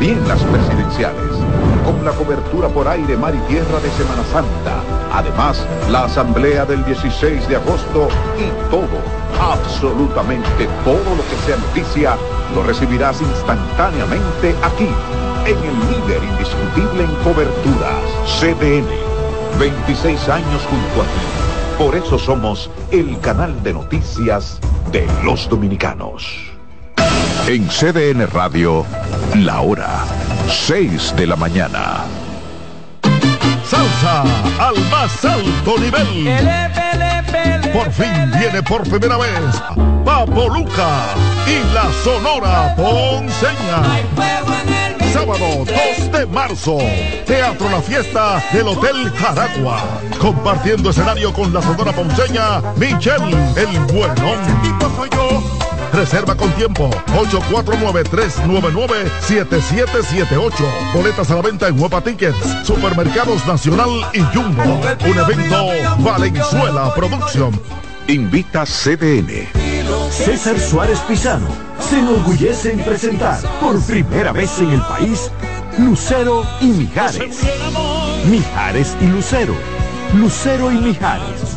también las presidenciales, con la cobertura por aire, mar y tierra de Semana Santa. Además, la asamblea del 16 de agosto y todo, absolutamente todo lo que sea noticia, lo recibirás instantáneamente aquí, en el líder indiscutible en coberturas, CDN. 26 años junto a ti. Por eso somos el canal de noticias de los dominicanos. En CDN Radio, la hora 6 de la mañana. Salsa al más alto nivel. Por fin viene por primera vez Papo Luca y la Sonora Ponceña. Sábado 2 de marzo, Teatro La Fiesta del Hotel Jaragua. Compartiendo escenario con la Sonora Ponceña, Michelle El Buenón. Reserva con tiempo 849-399-7778. Boletas a la venta en Huepa Tickets, Supermercados Nacional y Jumbo. Un evento Valenzuela Production. Invita CDN. César Suárez Pisano se enorgullece en presentar por primera vez en el país Lucero y Mijares. Mijares y Lucero. Lucero y Mijares,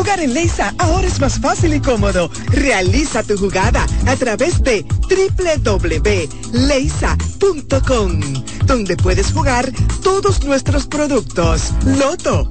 Jugar en Leisa ahora es más fácil y cómodo. Realiza tu jugada a través de www.leisa.com, donde puedes jugar todos nuestros productos. Loto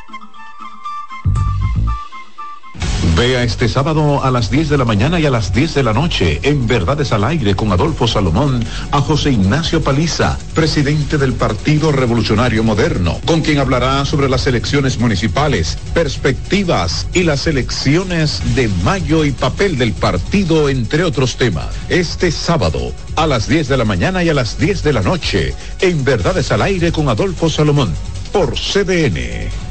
Vea este sábado a las 10 de la mañana y a las 10 de la noche en Verdades al Aire con Adolfo Salomón a José Ignacio Paliza, presidente del Partido Revolucionario Moderno, con quien hablará sobre las elecciones municipales, perspectivas y las elecciones de mayo y papel del partido, entre otros temas. Este sábado a las 10 de la mañana y a las 10 de la noche en Verdades al Aire con Adolfo Salomón por CDN.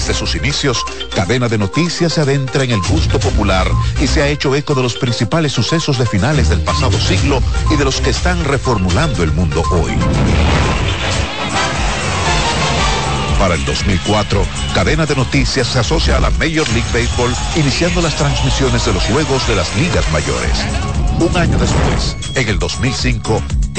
Desde sus inicios, Cadena de Noticias se adentra en el gusto popular y se ha hecho eco de los principales sucesos de finales del pasado siglo y de los que están reformulando el mundo hoy. Para el 2004, Cadena de Noticias se asocia a la Major League Baseball, iniciando las transmisiones de los juegos de las ligas mayores. Un año después, en el 2005,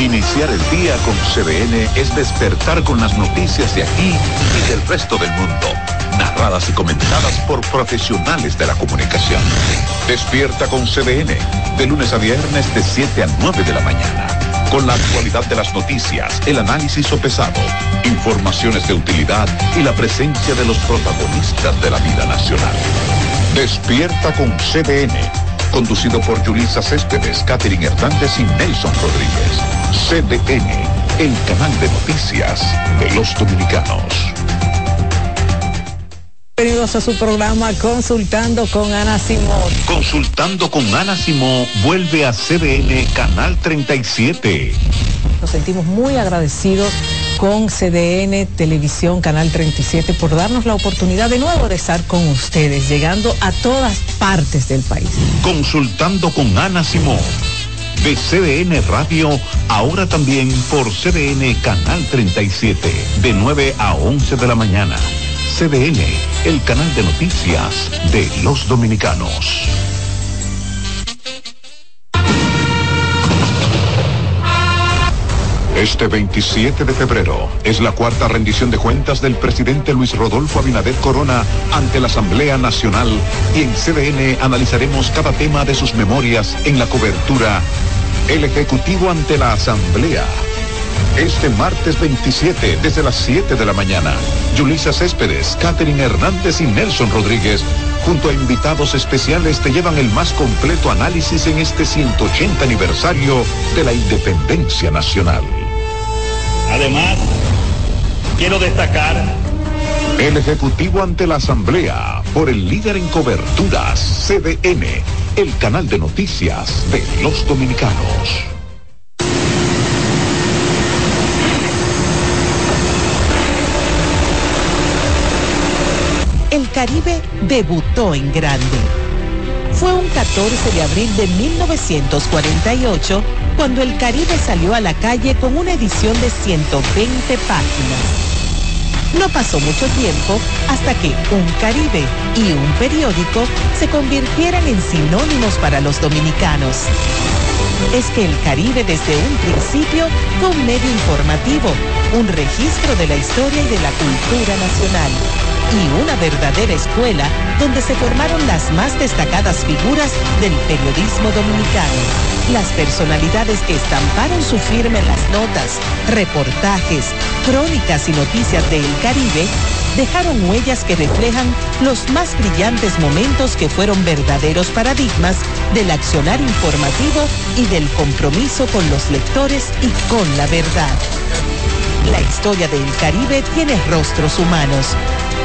Iniciar el día con CDN es despertar con las noticias de aquí y del resto del mundo, narradas y comentadas por profesionales de la comunicación. Despierta con CDN, de lunes a viernes de 7 a 9 de la mañana, con la actualidad de las noticias, el análisis sopesado, informaciones de utilidad y la presencia de los protagonistas de la vida nacional. Despierta con CDN conducido por Julisa Céspedes, Catherine Hernández y Nelson Rodríguez. CDN, el canal de noticias de los dominicanos. Bienvenidos a su programa Consultando con Ana Simón. Consultando con Ana Simón vuelve a CDN Canal 37. Nos sentimos muy agradecidos con CDN Televisión Canal 37 por darnos la oportunidad de nuevo de estar con ustedes, llegando a todas partes del país. Consultando con Ana Simón. De CDN Radio, ahora también por CDN Canal 37, de 9 a 11 de la mañana. CDN, el canal de noticias de los dominicanos. Este 27 de febrero es la cuarta rendición de cuentas del presidente Luis Rodolfo Abinader Corona ante la Asamblea Nacional y en CDN analizaremos cada tema de sus memorias en la cobertura El Ejecutivo ante la Asamblea. Este martes 27 desde las 7 de la mañana, Yulisa Céspedes, Catherine Hernández y Nelson Rodríguez junto a invitados especiales te llevan el más completo análisis en este 180 aniversario de la independencia nacional. Además, quiero destacar el Ejecutivo ante la Asamblea por el líder en coberturas, CDN, el canal de noticias de los dominicanos. Caribe debutó en grande. Fue un 14 de abril de 1948 cuando el Caribe salió a la calle con una edición de 120 páginas. No pasó mucho tiempo hasta que un Caribe y un periódico se convirtieran en sinónimos para los dominicanos. Es que el Caribe desde un principio fue un medio informativo, un registro de la historia y de la cultura nacional y una verdadera escuela donde se formaron las más destacadas figuras del periodismo dominicano. Las personalidades que estamparon su firma en las notas, reportajes, crónicas y noticias del Caribe dejaron huellas que reflejan los más brillantes momentos que fueron verdaderos paradigmas del accionar informativo y del compromiso con los lectores y con la verdad. La historia del Caribe tiene rostros humanos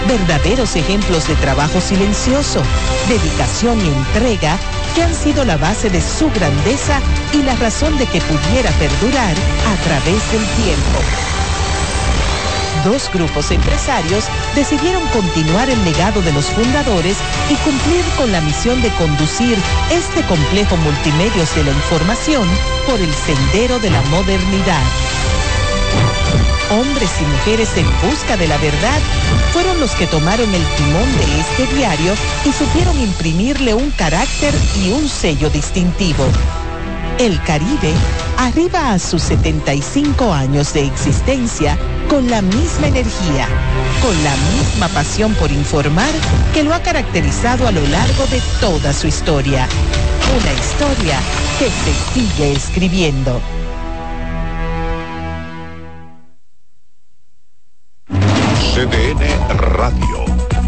verdaderos ejemplos de trabajo silencioso, dedicación y entrega que han sido la base de su grandeza y la razón de que pudiera perdurar a través del tiempo. Dos grupos empresarios decidieron continuar el legado de los fundadores y cumplir con la misión de conducir este complejo multimedios de la información por el sendero de la modernidad hombres y mujeres en busca de la verdad, fueron los que tomaron el timón de este diario y supieron imprimirle un carácter y un sello distintivo. El Caribe arriba a sus 75 años de existencia con la misma energía, con la misma pasión por informar que lo ha caracterizado a lo largo de toda su historia. Una historia que se sigue escribiendo. CDN Radio.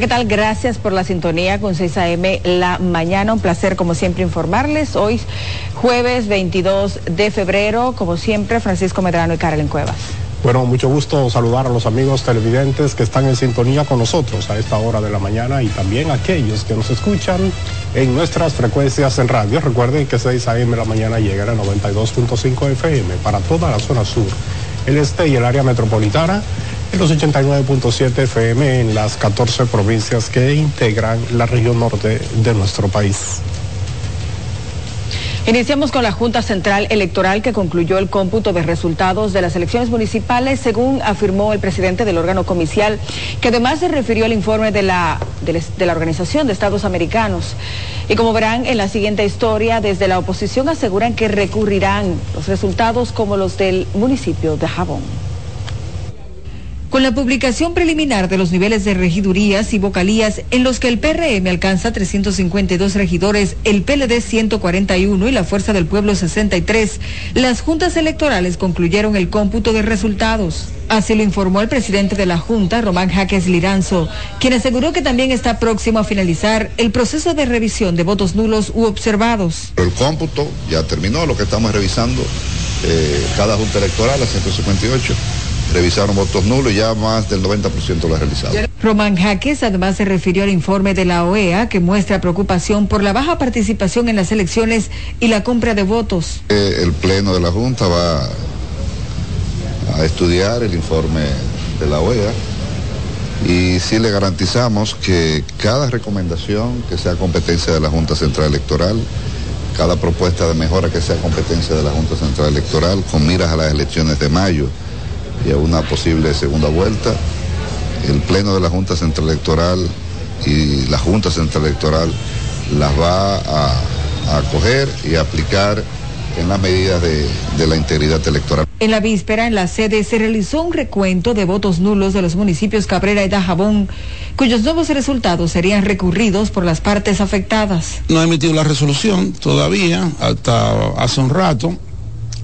¿Qué tal? Gracias por la sintonía con 6 AM la mañana. Un placer, como siempre, informarles. Hoy, jueves 22 de febrero, como siempre, Francisco Medrano y Carolyn Cuevas. Bueno, mucho gusto saludar a los amigos televidentes que están en sintonía con nosotros a esta hora de la mañana y también a aquellos que nos escuchan en nuestras frecuencias en radio. Recuerden que 6 AM la mañana llega a 92.5 FM para toda la zona sur, el este y el área metropolitana en los 89.7 FM en las 14 provincias que integran la región norte de nuestro país. Iniciamos con la Junta Central Electoral que concluyó el cómputo de resultados de las elecciones municipales, según afirmó el presidente del órgano comicial, que además se refirió al informe de la, de, la Organización de Estados Americanos. Y como verán en la siguiente historia, desde la oposición aseguran que recurrirán los resultados como los del municipio de Jabón. Con la publicación preliminar de los niveles de regidurías y vocalías en los que el PRM alcanza 352 regidores, el PLD 141 y la Fuerza del Pueblo 63, las juntas electorales concluyeron el cómputo de resultados. Así lo informó el presidente de la Junta, Román Jaques Liranzo, quien aseguró que también está próximo a finalizar el proceso de revisión de votos nulos u observados. El cómputo ya terminó, lo que estamos revisando eh, cada junta electoral, la 158 revisaron votos nulos y ya más del 90% lo ha realizado. Román Jaques además se refirió al informe de la OEA que muestra preocupación por la baja participación en las elecciones y la compra de votos. Eh, el Pleno de la Junta va a estudiar el informe de la OEA y sí le garantizamos que cada recomendación que sea competencia de la Junta Central Electoral, cada propuesta de mejora que sea competencia de la Junta Central Electoral con miras a las elecciones de mayo, y a una posible segunda vuelta. El Pleno de la Junta Central Electoral y la Junta Central Electoral las va a, acoger y aplicar en las medidas de, de, la integridad electoral. En la víspera, en la sede, se realizó un recuento de votos nulos de los municipios Cabrera y Dajabón, cuyos nuevos resultados serían recurridos por las partes afectadas. No ha emitido la resolución todavía, hasta hace un rato.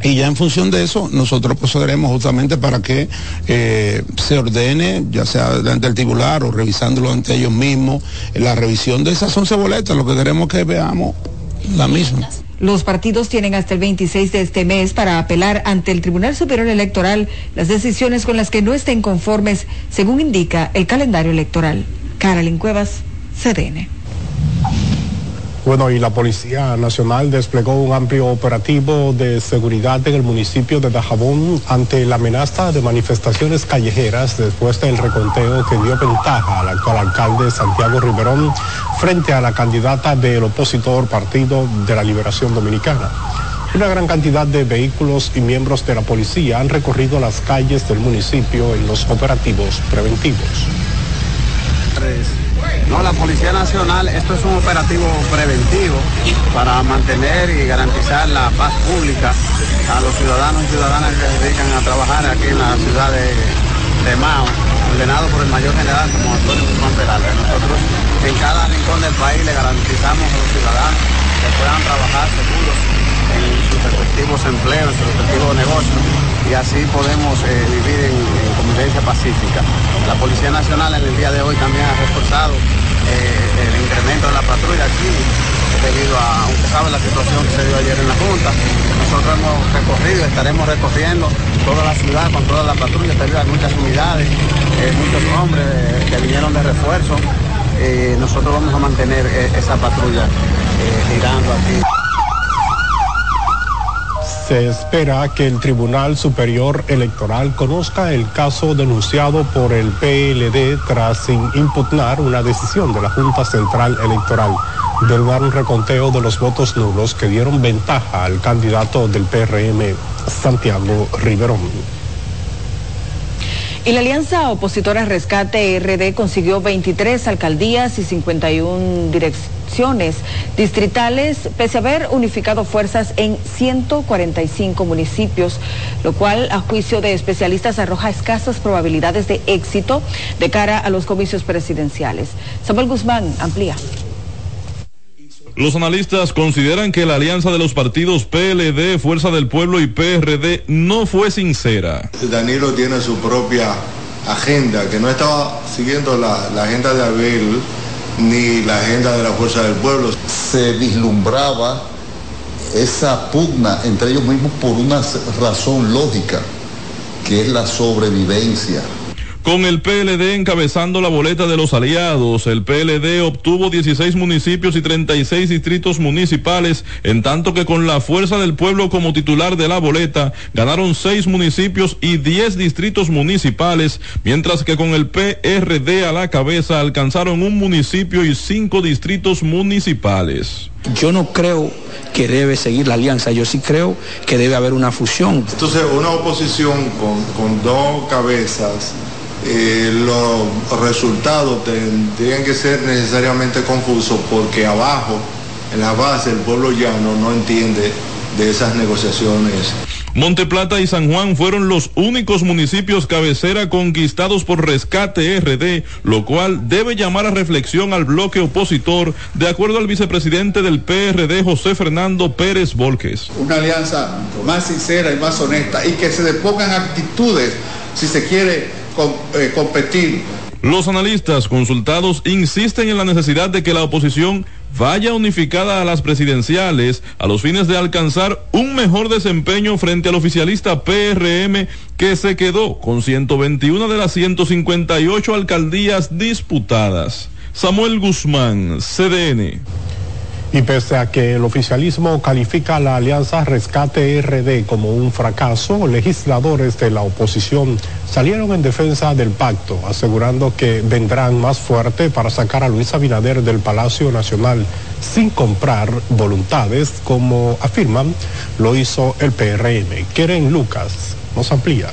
Y ya en función de eso, nosotros procederemos justamente para que eh, se ordene, ya sea delante del titular o revisándolo ante ellos mismos, la revisión de esas 11 boletas. Lo que queremos que veamos la misma. Los partidos tienen hasta el 26 de este mes para apelar ante el Tribunal Superior Electoral las decisiones con las que no estén conformes, según indica el calendario electoral. Carolyn Cuevas, CDN. Bueno, y la Policía Nacional desplegó un amplio operativo de seguridad en el municipio de Dajabón ante la amenaza de manifestaciones callejeras después del reconteo que dio ventaja al actual alcalde Santiago Riverón frente a la candidata del opositor Partido de la Liberación Dominicana. Una gran cantidad de vehículos y miembros de la policía han recorrido las calles del municipio en los operativos preventivos. No, la Policía Nacional, esto es un operativo preventivo para mantener y garantizar la paz pública a los ciudadanos y ciudadanas que se dedican a trabajar aquí en la ciudad de, de Mao, ordenado por el mayor general como Antonio Guzmán Peralta. Nosotros en cada rincón del país le garantizamos a los ciudadanos que puedan trabajar seguros en sus respectivos empleos, en sus respectivos negocios y así podemos eh, vivir en, en, convivencia pacífica. La Policía Nacional en el día de hoy también ha reforzado eh, el incremento de la patrulla aquí debido a, aunque sabe la situación que se dio ayer en la Junta, nosotros hemos recorrido, estaremos recorriendo toda la ciudad con toda la patrulla, hay muchas unidades, eh, muchos hombres que vinieron de refuerzo, nosotros vamos a mantener esa patrulla girando aquí. Se espera que el Tribunal Superior Electoral conozca el caso denunciado por el PLD tras impugnar una decisión de la Junta Central Electoral de dar un reconteo de los votos nulos que dieron ventaja al candidato del PRM, Santiago Riverón. Y la alianza opositora Rescate RD consiguió 23 alcaldías y 51 direcciones distritales, pese a haber unificado fuerzas en 145 municipios, lo cual, a juicio de especialistas, arroja escasas probabilidades de éxito de cara a los comicios presidenciales. Samuel Guzmán amplía. Los analistas consideran que la alianza de los partidos PLD, Fuerza del Pueblo y PRD no fue sincera. Danilo tiene su propia agenda, que no estaba siguiendo la, la agenda de Abel ni la agenda de la Fuerza del Pueblo. Se vislumbraba esa pugna entre ellos mismos por una razón lógica, que es la sobrevivencia con el PLD encabezando la boleta de los aliados, el PLD obtuvo 16 municipios y 36 distritos municipales, en tanto que con la Fuerza del Pueblo como titular de la boleta ganaron 6 municipios y 10 distritos municipales, mientras que con el PRD a la cabeza alcanzaron un municipio y 5 distritos municipales. Yo no creo que debe seguir la alianza, yo sí creo que debe haber una fusión. Entonces, una oposición con, con dos cabezas eh, los resultados tendrían que ser necesariamente confusos porque abajo, en la base, el pueblo llano no entiende de esas negociaciones. Monteplata y San Juan fueron los únicos municipios cabecera conquistados por Rescate RD, lo cual debe llamar a reflexión al bloque opositor, de acuerdo al vicepresidente del PRD, José Fernando Pérez Volques. Una alianza más sincera y más honesta y que se depongan actitudes, si se quiere, eh, competir. Los analistas consultados insisten en la necesidad de que la oposición vaya unificada a las presidenciales a los fines de alcanzar un mejor desempeño frente al oficialista PRM que se quedó con 121 de las 158 alcaldías disputadas. Samuel Guzmán, CDN. Y pese a que el oficialismo califica la alianza Rescate RD como un fracaso, legisladores de la oposición salieron en defensa del pacto, asegurando que vendrán más fuerte para sacar a Luis Abinader del Palacio Nacional sin comprar voluntades, como afirman lo hizo el PRM. Keren Lucas nos amplía.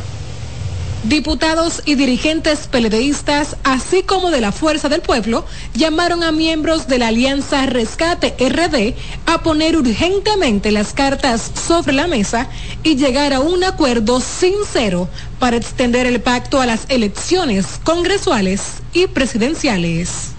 Diputados y dirigentes peledeístas, así como de la Fuerza del Pueblo, llamaron a miembros de la Alianza Rescate RD a poner urgentemente las cartas sobre la mesa y llegar a un acuerdo sincero para extender el pacto a las elecciones congresuales y presidenciales.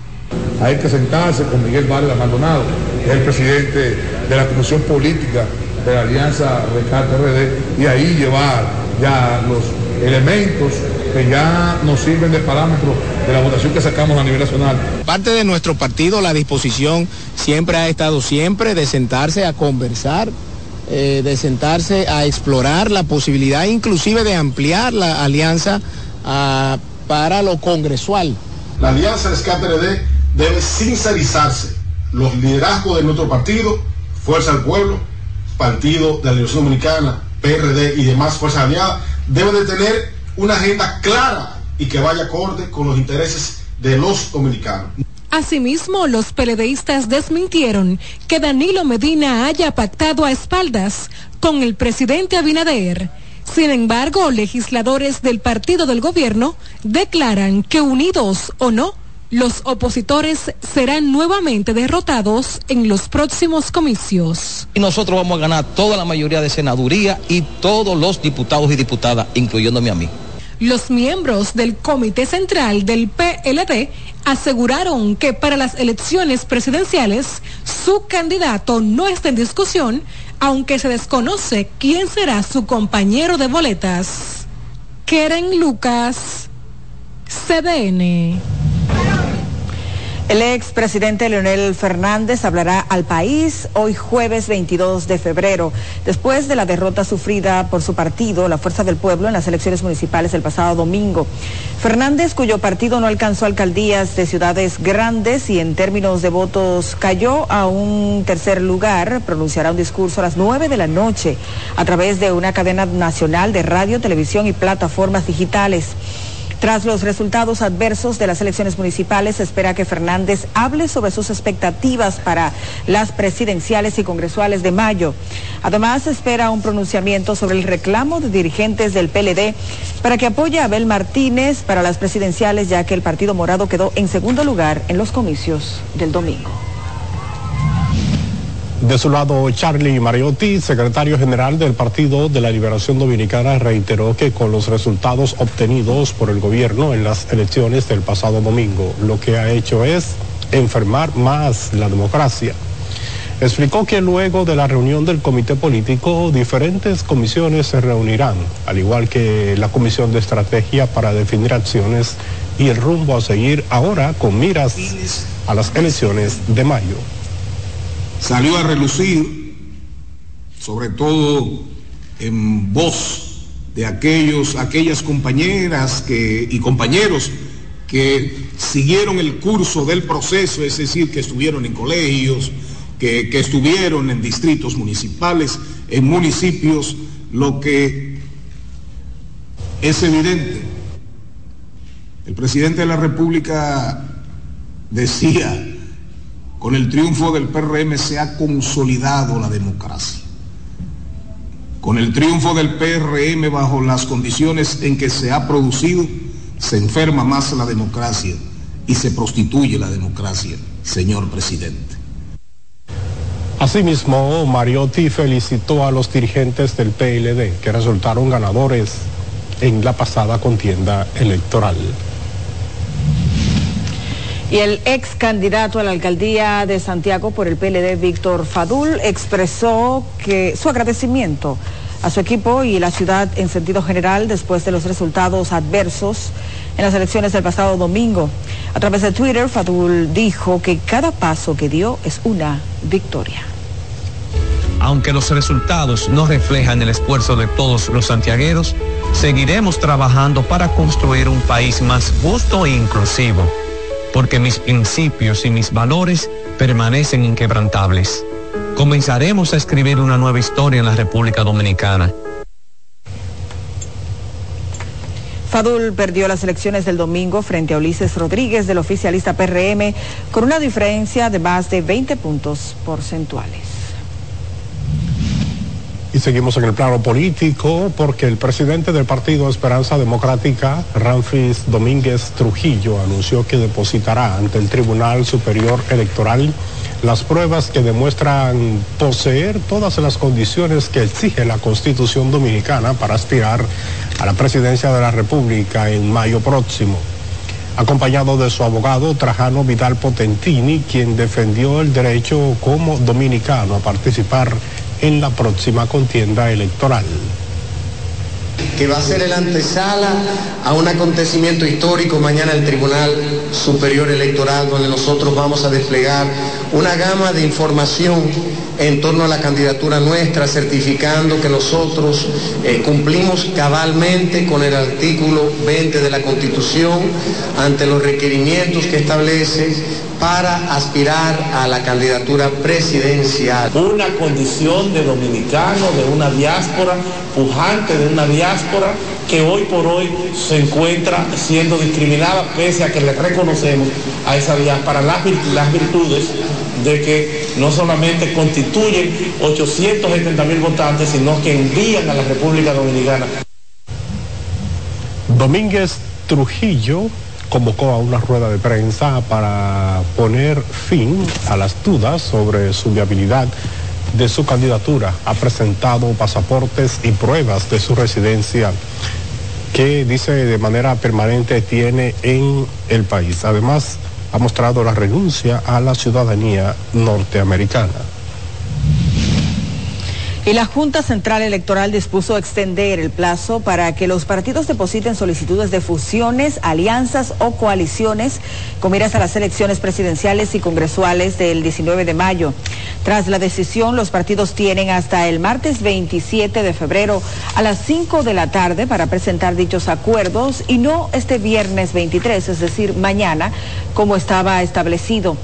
Hay que sentarse con Miguel Vargas Maldonado, que es el presidente de la Comisión Política de la Alianza Rescate RD, y ahí llevar ya los elementos que ya nos sirven de parámetro de la votación que sacamos a nivel nacional. Parte de nuestro partido, la disposición siempre ha estado siempre de sentarse a conversar, eh, de sentarse a explorar la posibilidad inclusive de ampliar la alianza ah, para lo congresual. La alianza SCATRD debe sincerizarse. Los liderazgos de nuestro partido, Fuerza del Pueblo, Partido de la Universidad Dominicana, PRD y demás fuerzas aliadas debe de tener una agenda clara y que vaya acorde con los intereses de los dominicanos. Asimismo, los peledeístas desmintieron que Danilo Medina haya pactado a espaldas con el presidente Abinader. Sin embargo, legisladores del partido del gobierno declaran que unidos o no, los opositores serán nuevamente derrotados en los próximos comicios. Y nosotros vamos a ganar toda la mayoría de senaduría y todos los diputados y diputadas, incluyéndome a mí. Los miembros del Comité Central del PLD aseguraron que para las elecciones presidenciales su candidato no está en discusión, aunque se desconoce quién será su compañero de boletas. Keren Lucas, CDN. El expresidente Leonel Fernández hablará al país hoy jueves 22 de febrero, después de la derrota sufrida por su partido, la Fuerza del Pueblo, en las elecciones municipales el pasado domingo. Fernández, cuyo partido no alcanzó alcaldías de ciudades grandes y en términos de votos cayó a un tercer lugar, pronunciará un discurso a las 9 de la noche a través de una cadena nacional de radio, televisión y plataformas digitales. Tras los resultados adversos de las elecciones municipales, espera que Fernández hable sobre sus expectativas para las presidenciales y congresuales de mayo. Además, espera un pronunciamiento sobre el reclamo de dirigentes del PLD para que apoye a Abel Martínez para las presidenciales, ya que el Partido Morado quedó en segundo lugar en los comicios del domingo. De su lado, Charlie Mariotti, secretario general del Partido de la Liberación Dominicana, reiteró que con los resultados obtenidos por el gobierno en las elecciones del pasado domingo, lo que ha hecho es enfermar más la democracia. Explicó que luego de la reunión del comité político, diferentes comisiones se reunirán, al igual que la comisión de estrategia para definir acciones y el rumbo a seguir ahora con miras a las elecciones de mayo salió a relucir, sobre todo en voz de aquellos, aquellas compañeras que, y compañeros que siguieron el curso del proceso, es decir, que estuvieron en colegios, que, que estuvieron en distritos municipales, en municipios, lo que es evidente. El presidente de la República decía, con el triunfo del PRM se ha consolidado la democracia. Con el triunfo del PRM bajo las condiciones en que se ha producido, se enferma más la democracia y se prostituye la democracia, señor presidente. Asimismo, Mariotti felicitó a los dirigentes del PLD que resultaron ganadores en la pasada contienda electoral. Y el ex candidato a la alcaldía de Santiago por el PLD, Víctor Fadul, expresó que su agradecimiento a su equipo y la ciudad en sentido general después de los resultados adversos en las elecciones del pasado domingo. A través de Twitter, Fadul dijo que cada paso que dio es una victoria. Aunque los resultados no reflejan el esfuerzo de todos los santiagueros, seguiremos trabajando para construir un país más justo e inclusivo porque mis principios y mis valores permanecen inquebrantables. Comenzaremos a escribir una nueva historia en la República Dominicana. Fadul perdió las elecciones del domingo frente a Ulises Rodríguez del oficialista PRM con una diferencia de más de 20 puntos porcentuales. Y seguimos en el plano político porque el presidente del Partido Esperanza Democrática, Ramfis Domínguez Trujillo, anunció que depositará ante el Tribunal Superior Electoral las pruebas que demuestran poseer todas las condiciones que exige la Constitución Dominicana para aspirar a la presidencia de la República en mayo próximo. Acompañado de su abogado Trajano Vidal Potentini, quien defendió el derecho como dominicano a participar la próxima contienda electoral. Que va a ser el antesala a un acontecimiento histórico mañana el Tribunal Superior Electoral, donde nosotros vamos a desplegar una gama de información en torno a la candidatura nuestra, certificando que nosotros eh, cumplimos cabalmente con el artículo 20 de la Constitución ante los requerimientos que establece para aspirar a la candidatura presidencial. Una condición de dominicano, de una diáspora, pujante de una diáspora que hoy por hoy se encuentra siendo discriminada pese a que le reconocemos a esa diáspora las, las virtudes de que no solamente constituyen 870 mil votantes, sino que envían a la República Dominicana. Domínguez Trujillo convocó a una rueda de prensa para poner fin a las dudas sobre su viabilidad de su candidatura. Ha presentado pasaportes y pruebas de su residencia que dice de manera permanente tiene en el país. Además, ha mostrado la renuncia a la ciudadanía norteamericana. Y la Junta Central Electoral dispuso extender el plazo para que los partidos depositen solicitudes de fusiones, alianzas o coaliciones con miras a las elecciones presidenciales y congresuales del 19 de mayo. Tras la decisión, los partidos tienen hasta el martes 27 de febrero a las 5 de la tarde para presentar dichos acuerdos y no este viernes 23, es decir, mañana, como estaba establecido.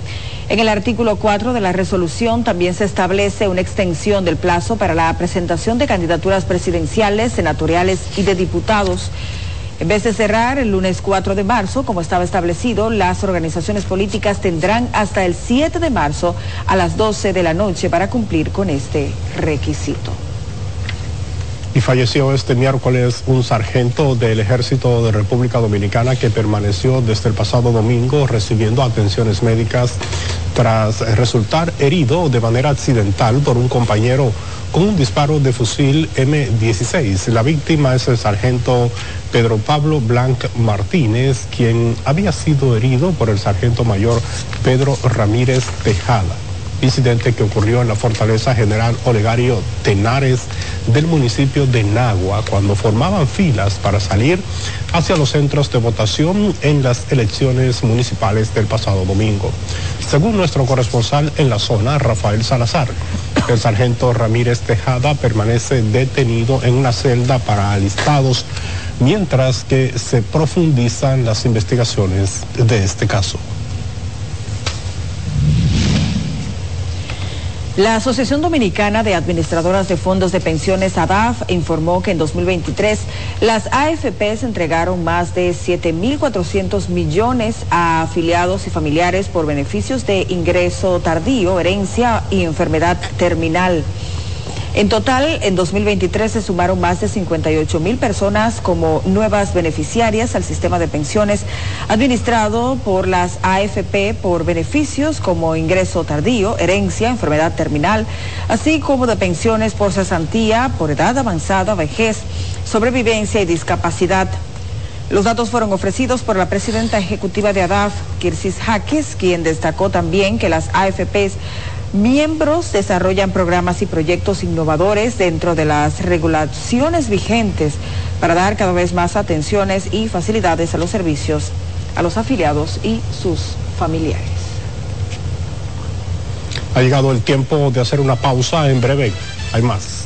En el artículo 4 de la resolución también se establece una extensión del plazo para la presentación de candidaturas presidenciales, senatoriales y de diputados. En vez de cerrar el lunes 4 de marzo, como estaba establecido, las organizaciones políticas tendrán hasta el 7 de marzo a las 12 de la noche para cumplir con este requisito y falleció este miércoles un sargento del Ejército de República Dominicana que permaneció desde el pasado domingo recibiendo atenciones médicas tras resultar herido de manera accidental por un compañero con un disparo de fusil M16. La víctima es el sargento Pedro Pablo Blanc Martínez, quien había sido herido por el sargento mayor Pedro Ramírez Tejada incidente que ocurrió en la Fortaleza General Olegario Tenares del municipio de Nagua cuando formaban filas para salir hacia los centros de votación en las elecciones municipales del pasado domingo. Según nuestro corresponsal en la zona, Rafael Salazar, el sargento Ramírez Tejada permanece detenido en una celda para alistados mientras que se profundizan las investigaciones de este caso. La Asociación Dominicana de Administradoras de Fondos de Pensiones ADAF informó que en 2023 las AFPs entregaron más de 7.400 millones a afiliados y familiares por beneficios de ingreso tardío, herencia y enfermedad terminal. En total, en 2023 se sumaron más de 58 mil personas como nuevas beneficiarias al sistema de pensiones administrado por las AFP por beneficios como ingreso tardío, herencia, enfermedad terminal, así como de pensiones por cesantía, por edad avanzada, vejez, sobrevivencia y discapacidad. Los datos fueron ofrecidos por la presidenta ejecutiva de ADAF, Kirsis Jaques, quien destacó también que las AFPs miembros desarrollan programas y proyectos innovadores dentro de las regulaciones vigentes para dar cada vez más atenciones y facilidades a los servicios a los afiliados y sus familiares. Ha llegado el tiempo de hacer una pausa en breve. Hay más.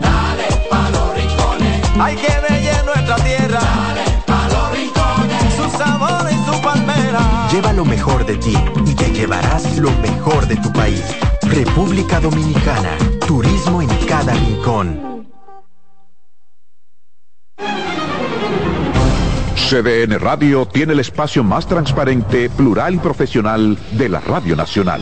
Hay que ver nuestra tierra. Dale pa los rincones, su sabor y su palmera. Lleva lo mejor de ti y te llevarás lo mejor de tu país. República Dominicana, turismo en cada rincón. CDN Radio tiene el espacio más transparente, plural y profesional de la Radio Nacional.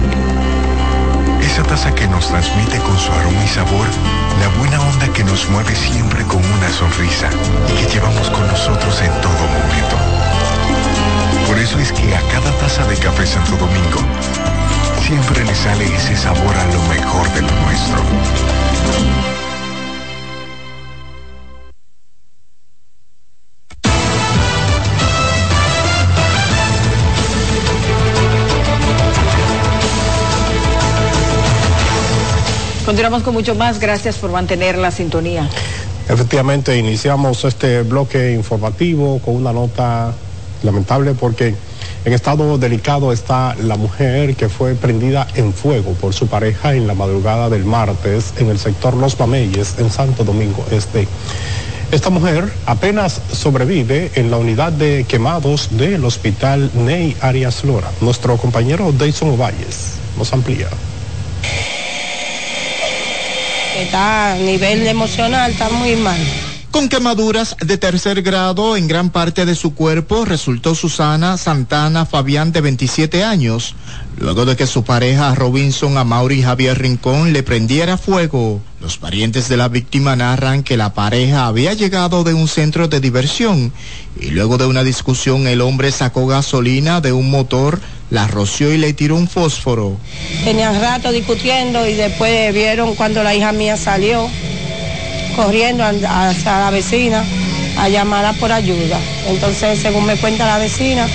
Esa taza que nos transmite con su aroma y sabor la buena onda que nos mueve siempre con una sonrisa y que llevamos con nosotros en todo momento. Por eso es que a cada taza de café Santo Domingo siempre le sale ese sabor a lo mejor de lo nuestro. Continuamos con mucho más. Gracias por mantener la sintonía. Efectivamente, iniciamos este bloque informativo con una nota lamentable porque en estado delicado está la mujer que fue prendida en fuego por su pareja en la madrugada del martes en el sector Los Mameyes en Santo Domingo Este. Esta mujer apenas sobrevive en la unidad de quemados del hospital Ney Arias Lora. Nuestro compañero Dayson Ovalles nos amplía está a nivel emocional, está muy mal. Con quemaduras de tercer grado en gran parte de su cuerpo resultó Susana Santana Fabián de 27 años, luego de que su pareja Robinson Amaury Javier Rincón le prendiera fuego. Los parientes de la víctima narran que la pareja había llegado de un centro de diversión y luego de una discusión el hombre sacó gasolina de un motor, la roció y le tiró un fósforo. Tenían rato discutiendo y después vieron cuando la hija mía salió corriendo hacia la vecina a llamarla por ayuda. Entonces, según me cuenta la vecina,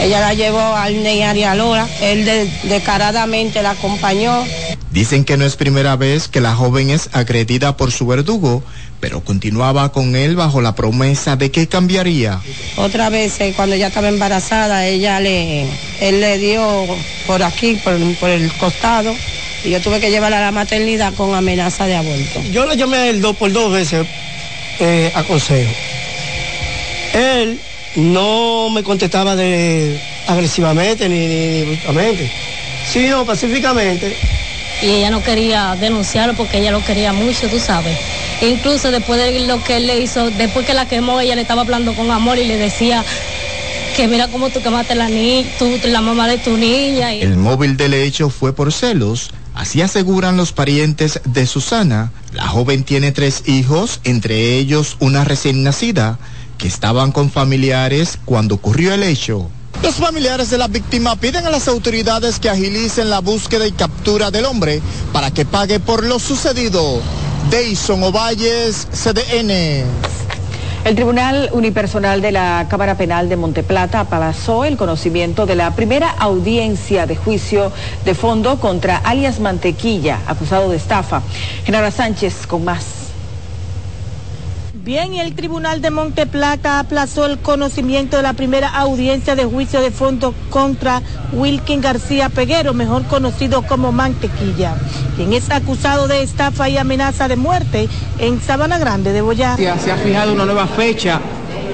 ella la llevó al Neyari Lora, él descaradamente la acompañó. Dicen que no es primera vez que la joven es agredida por su verdugo, pero continuaba con él bajo la promesa de que cambiaría. Otra vez, eh, cuando ella estaba embarazada, ella le, él le dio por aquí, por, por el costado, y yo tuve que llevarla a la maternidad con amenaza de aborto. Yo le llamé a él dos por dos veces eh, a consejo. Él no me contestaba de agresivamente ni, bruscamente, sino pacíficamente. Y ella no quería denunciarlo porque ella lo quería mucho, tú sabes. incluso después de lo que él le hizo, después que la quemó, ella le estaba hablando con amor y le decía que mira cómo tú quemaste la niña, tú, la mamá de tu niña. El móvil del hecho fue por celos. Así aseguran los parientes de Susana. La joven tiene tres hijos, entre ellos una recién nacida, que estaban con familiares cuando ocurrió el hecho. Los familiares de la víctima piden a las autoridades que agilicen la búsqueda y captura del hombre para que pague por lo sucedido. Deison Ovalles, CDN. El Tribunal Unipersonal de la Cámara Penal de Monteplata aplazó el conocimiento de la primera audiencia de juicio de fondo contra alias Mantequilla, acusado de estafa. Genara Sánchez con más. Bien, el Tribunal de Monteplata aplazó el conocimiento de la primera audiencia de juicio de fondo contra Wilkin García Peguero, mejor conocido como Mantequilla, quien es acusado de estafa y amenaza de muerte en Sabana Grande de Boyá. Se ha fijado una nueva fecha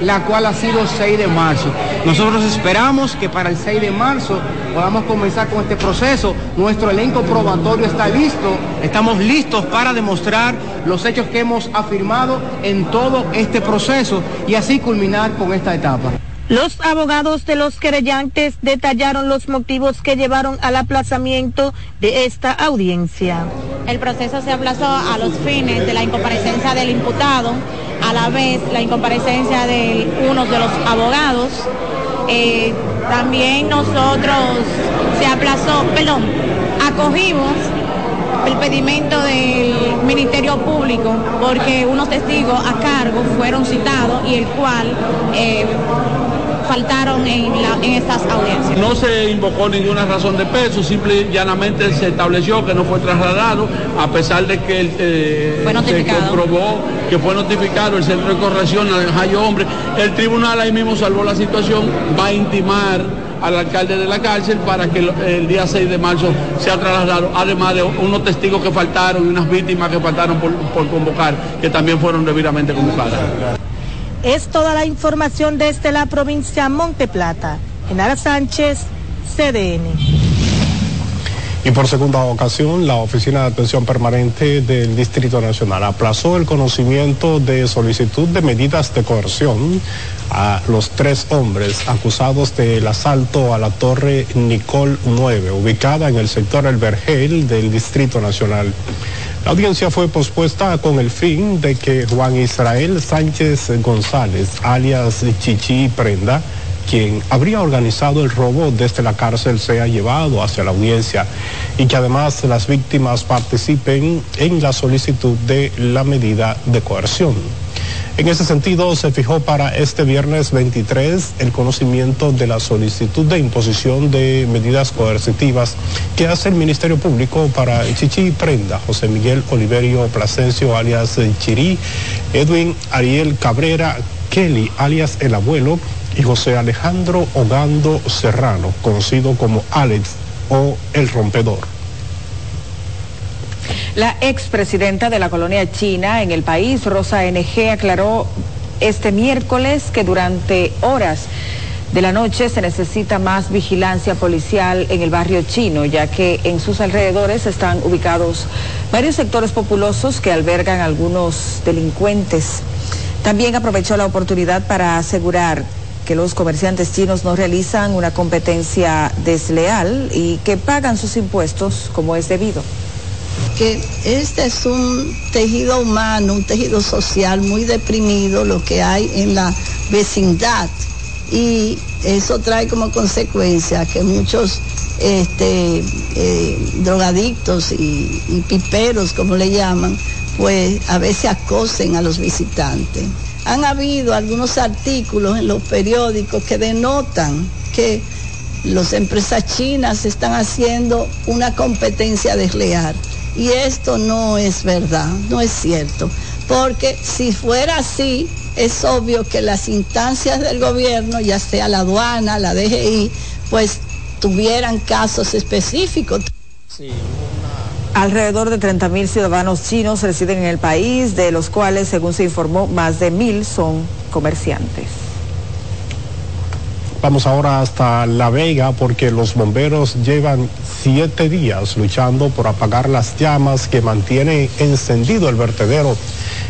la cual ha sido 6 de marzo. Nosotros esperamos que para el 6 de marzo podamos comenzar con este proceso. Nuestro elenco probatorio está listo, estamos listos para demostrar los hechos que hemos afirmado en todo este proceso y así culminar con esta etapa. Los abogados de los querellantes detallaron los motivos que llevaron al aplazamiento de esta audiencia. El proceso se aplazó a los fines de la incomparecencia del imputado, a la vez la incomparecencia de uno de los abogados. Eh, también nosotros se aplazó, perdón, acogimos el pedimento del Ministerio Público porque unos testigos a cargo fueron citados y el cual eh, faltaron en, estas audiencias. No se invocó ninguna razón de peso, simple y llanamente se estableció que no fue trasladado, a pesar de que eh, se comprobó que fue notificado el centro de corrección al Jayo Hombre. El tribunal ahí mismo salvó la situación, va a intimar al alcalde de la cárcel para que el, día 6 de marzo sea trasladado, además de unos testigos que faltaron y unas víctimas que faltaron por convocar, que también fueron debidamente convocadas. Es toda la información desde la provincia Monte Plata. Genara Sánchez, CDN. Y por segunda ocasión, la Oficina de Atención Permanente del Distrito Nacional aplazó el conocimiento de solicitud de medidas de coerción a los tres hombres acusados del asalto a la Torre Nicol 9, ubicada en el sector El Vergel del Distrito Nacional. La audiencia fue pospuesta con el fin de que Juan Israel Sánchez González, alias Chichi Prenda, quien habría organizado el robo desde la cárcel sea llevado hacia la audiencia y que además las víctimas participen en la solicitud de la medida de coerción. En ese sentido, se fijó para este viernes 23 el conocimiento de la solicitud de imposición de medidas coercitivas que hace el Ministerio Público para Chichi Prenda, José Miguel Oliverio Plasencio, alias Chirí, Edwin Ariel Cabrera, Kelly, alias El Abuelo, y José Alejandro Ogando Serrano, conocido como Alex o El Rompedor. La expresidenta de la colonia china en el país, Rosa NG, aclaró este miércoles que durante horas de la noche se necesita más vigilancia policial en el barrio chino, ya que en sus alrededores están ubicados varios sectores populosos que albergan algunos delincuentes. También aprovechó la oportunidad para asegurar que los comerciantes chinos no realizan una competencia desleal y que pagan sus impuestos como es debido. Este es un tejido humano, un tejido social muy deprimido, lo que hay en la vecindad. Y eso trae como consecuencia que muchos este, eh, drogadictos y, y piperos, como le llaman, pues a veces acosen a los visitantes han habido algunos artículos en los periódicos que denotan que las empresas chinas están haciendo una competencia desleal. Y esto no es verdad, no es cierto. Porque si fuera así, es obvio que las instancias del gobierno, ya sea la aduana, la DGI, pues tuvieran casos específicos. Alrededor de 30.000 ciudadanos chinos residen en el país, de los cuales, según se informó, más de mil son comerciantes. Vamos ahora hasta La Vega porque los bomberos llevan siete días luchando por apagar las llamas que mantienen encendido el vertedero,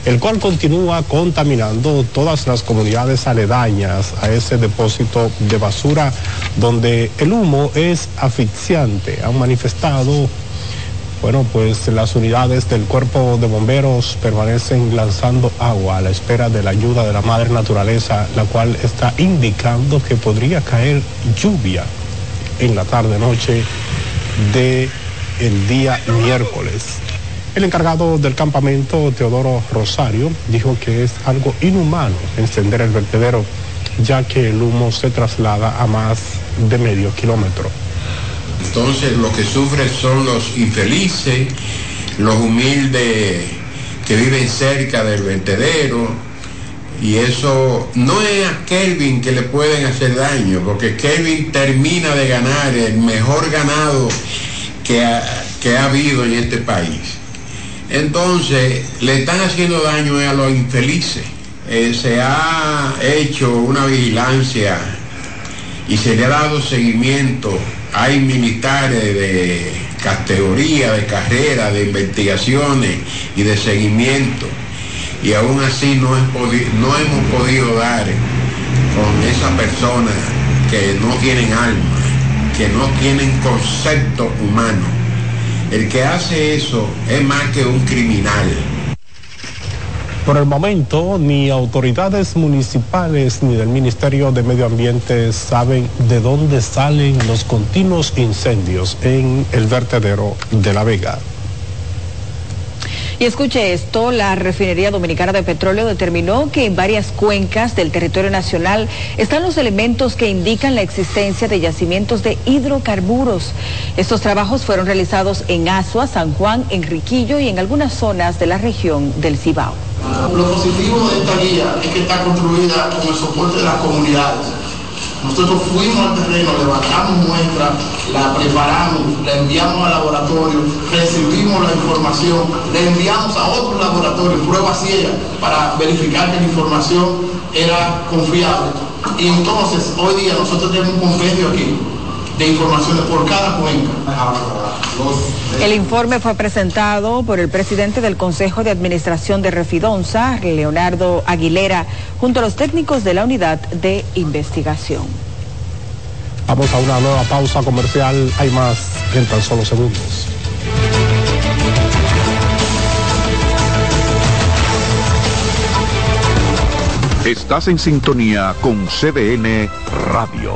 el cual continúa contaminando todas las comunidades aledañas a ese depósito de basura donde el humo es asfixiante. Han manifestado bueno, pues las unidades del cuerpo de bomberos permanecen lanzando agua a la espera de la ayuda de la madre naturaleza, la cual está indicando que podría caer lluvia en la tarde-noche del el día miércoles. El encargado del campamento, Teodoro Rosario, dijo que es algo inhumano encender el vertedero, ya que el humo se traslada a más de medio kilómetro. Entonces lo que sufren son los infelices, los humildes que viven cerca del vertedero. Y eso no es a Kelvin que le pueden hacer daño, porque Kelvin termina de ganar el mejor ganado que ha, que ha habido en este país. Entonces le están haciendo daño a los infelices. Eh, se ha hecho una vigilancia y se le ha dado seguimiento hay militares de categoría, de carrera, de investigaciones y de seguimiento. Y aún así no, hemos podido dar con esas personas que no tienen alma, que no tienen concepto humano. El que hace eso es más que un criminal. Por el momento, ni autoridades municipales ni del Ministerio de Medio Ambiente saben de dónde salen los continuos incendios en el vertedero de La Vega. Y escuche esto, la refinería dominicana de petróleo determinó que en varias cuencas del territorio nacional están los elementos que indican la existencia de yacimientos de hidrocarburos. Estos trabajos fueron realizados en Asua, San Juan, Enriquillo y en algunas zonas de la región del Cibao. Lo positivo de esta guía es que está construida con el soporte de las comunidades. Nosotros fuimos al terreno, levantamos muestras, la preparamos, la enviamos al laboratorio, recibimos la información, la enviamos a otros laboratorios, pruebas ciegas, para verificar que la información era confiable. Y entonces, hoy día nosotros tenemos un compendio aquí de informaciones por cada cuenca. El informe fue presentado por el presidente del Consejo de Administración de Refidonza, Leonardo Aguilera, junto a los técnicos de la unidad de investigación. Vamos a una nueva pausa comercial. Hay más en tan solo segundos. Estás en sintonía con CDN Radio.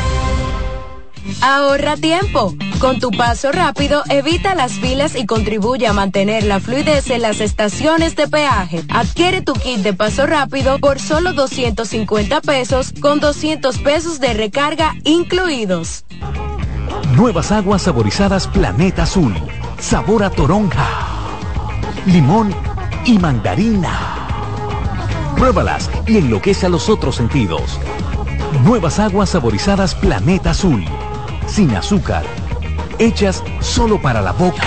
Ahorra tiempo. Con tu paso rápido, evita las filas y contribuye a mantener la fluidez en las estaciones de peaje. Adquiere tu kit de paso rápido por solo 250 pesos con 200 pesos de recarga incluidos. Nuevas aguas saborizadas Planeta Azul. Sabor a toronja, limón y mandarina. Pruébalas y enloquece a los otros sentidos. Nuevas aguas saborizadas Planeta Azul sin azúcar, hechas solo para la boca.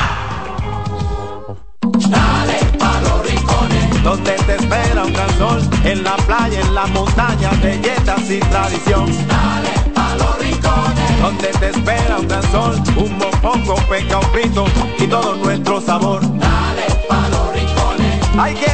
Dale pa los rincones, donde te espera un gran sol, en la playa, en la montaña, belletas y tradición. Dale pa los rincones, donde te espera un gran sol, un mopongo, peca, un pito y todo nuestro sabor. Dale pa los rincones, hay que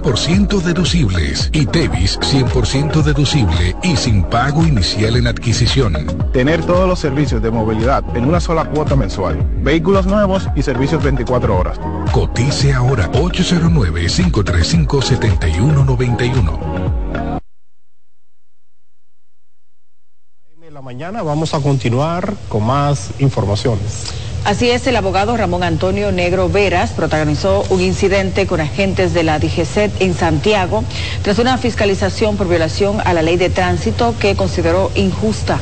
deducibles y TEVIS 100% deducible y sin pago inicial en adquisición. Tener todos los servicios de movilidad en una sola cuota mensual. Vehículos nuevos y servicios 24 horas. Cotice ahora 809-535-7191. En la mañana vamos a continuar con más informaciones. Así es, el abogado Ramón Antonio Negro Veras protagonizó un incidente con agentes de la DGCET en Santiago tras una fiscalización por violación a la ley de tránsito que consideró injusta.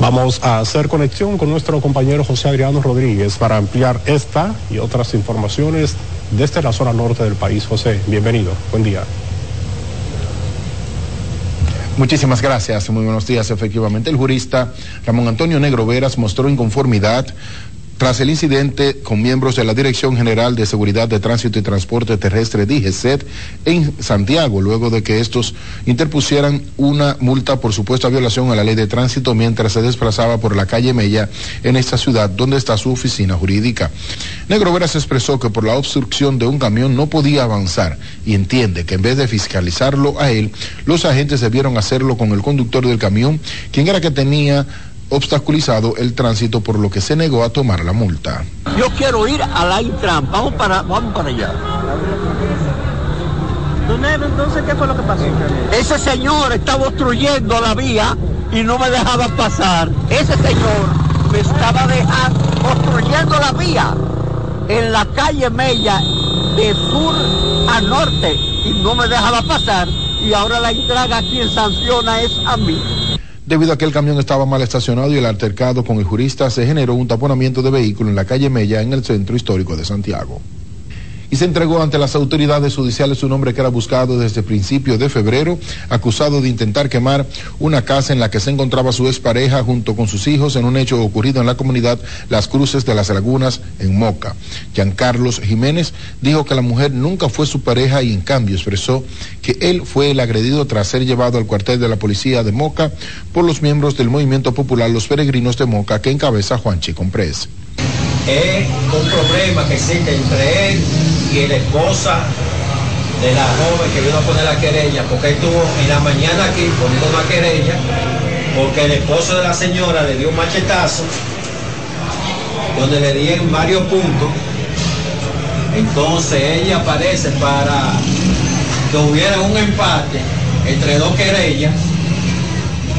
Vamos a hacer conexión con nuestro compañero José Adriano Rodríguez para ampliar esta y otras informaciones desde la zona norte del país. José, bienvenido. Buen día. Muchísimas gracias, muy buenos días. Efectivamente, el jurista Ramón Antonio Negro Veras mostró inconformidad tras el incidente con miembros de la Dirección General de Seguridad de Tránsito y Transporte Terrestre DGCET en Santiago, luego de que estos interpusieran una multa por supuesta violación a la ley de tránsito mientras se desplazaba por la calle Mella en esta ciudad donde está su oficina jurídica. Negro Veras expresó que por la obstrucción de un camión no podía avanzar y entiende que en vez de fiscalizarlo a él, los agentes debieron hacerlo con el conductor del camión, quien era que tenía obstaculizado el tránsito por lo que se negó a tomar la multa. Yo quiero ir a la Intran, vamos para, vamos para allá. Entonces, ¿qué fue lo que pasó? Ese señor estaba obstruyendo la vía y no me dejaba pasar. Ese señor me estaba dejando, obstruyendo la vía en la calle Mella de sur a norte y no me dejaba pasar. Y ahora la entrada quien sanciona es a mí. Debido a que el camión estaba mal estacionado y el altercado con el jurista, se generó un taponamiento de vehículo en la calle Mella, en el centro histórico de Santiago y se entregó ante las autoridades judiciales un hombre que era buscado desde principios de febrero, acusado de intentar quemar una casa en la que se encontraba su expareja junto con sus hijos en un hecho ocurrido en la comunidad Las Cruces de las Lagunas, en Moca. Giancarlos Jiménez dijo que la mujer nunca fue su pareja y en cambio expresó que él fue el agredido tras ser llevado al cuartel de la policía de Moca por los miembros del movimiento popular Los Peregrinos de Moca que encabeza Juan Comprés es y la esposa de la joven que vino a poner la querella, porque estuvo en la mañana aquí poniendo una querella, porque el esposo de la señora le dio un machetazo, donde le dieron varios puntos. Entonces ella aparece para que hubiera un empate entre dos querellas.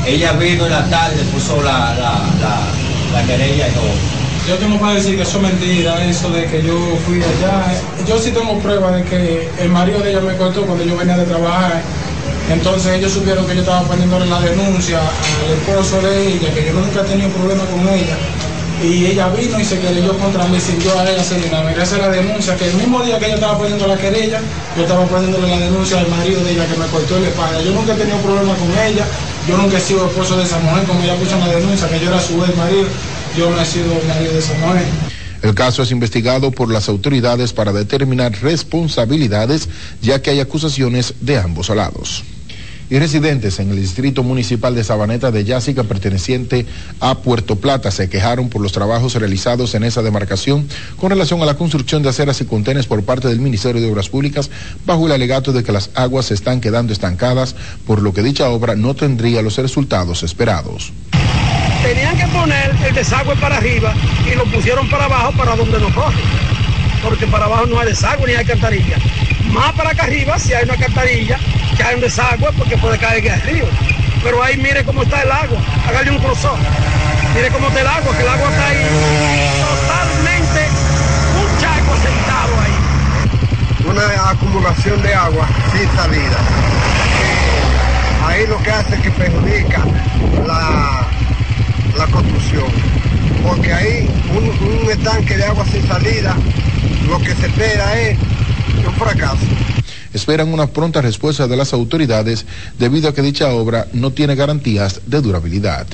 Ella vino en la tarde, puso la, la, la, querella y todo yo tengo para decir que eso es mentira, eso de que yo fui allá. Yo sí tengo pruebas de que el marido de ella me cortó cuando yo venía de trabajar. Entonces ellos supieron que yo estaba poniéndole la denuncia al esposo de ella, que yo nunca he tenido problema con ella. Y ella vino y se querelló contra mí yo a ella hacer nada. Esa es la denuncia, que el mismo día que ella estaba poniendo la querella, yo estaba poniéndole la denuncia al marido de ella que me cortó el espalda. Yo nunca he tenido problema con ella, yo nunca he sido esposo de esa mujer, como ella puso la denuncia, que yo era su ex marido yo no he sido nadie de Samoa. El caso es investigado por las autoridades para determinar responsabilidades, ya que hay acusaciones de ambos lados. Y residentes en el distrito municipal de Sabaneta de Yásica, perteneciente a Puerto Plata, se quejaron por los trabajos realizados en esa demarcación con relación a la construcción de aceras y contenes por parte del Ministerio de Obras Públicas, bajo el alegato de que las aguas se están quedando estancadas, por lo que dicha obra no tendría los resultados esperados tenían que poner el desagüe para arriba y lo pusieron para abajo para donde no corre. Porque para abajo no hay desagüe ni hay alcantarilla. Más para acá arriba si hay una alcantarilla, que hay un desagüe porque puede caer el río. Pero ahí mire cómo está el agua, hágale un cruzón. Mire cómo está el agua, que el agua está ahí totalmente un chaco sentado ahí. Una acumulación de agua sin salida. Ahí lo que hace es que perjudica la la construcción, porque ahí un, estanque de agua sin salida, lo que se espera es un fracaso esperan una pronta respuesta de las autoridades debido a que dicha obra no tiene garantías de durabilidad.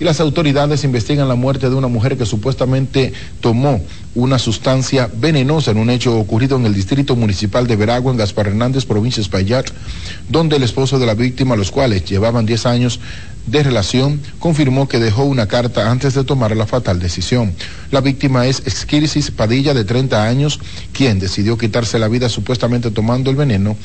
Y las autoridades investigan la muerte de una mujer que supuestamente tomó una sustancia venenosa en un hecho ocurrido en el distrito municipal de Veragua, en Gaspar Hernández, provincia de Espaillat, donde el esposo de la víctima, los cuales llevaban 10 años de relación confirmó que dejó una carta antes de tomar la fatal decisión. La víctima es Esquirsis Padilla, de 30 años, quien decidió quitarse la vida supuestamente tomando el veneno,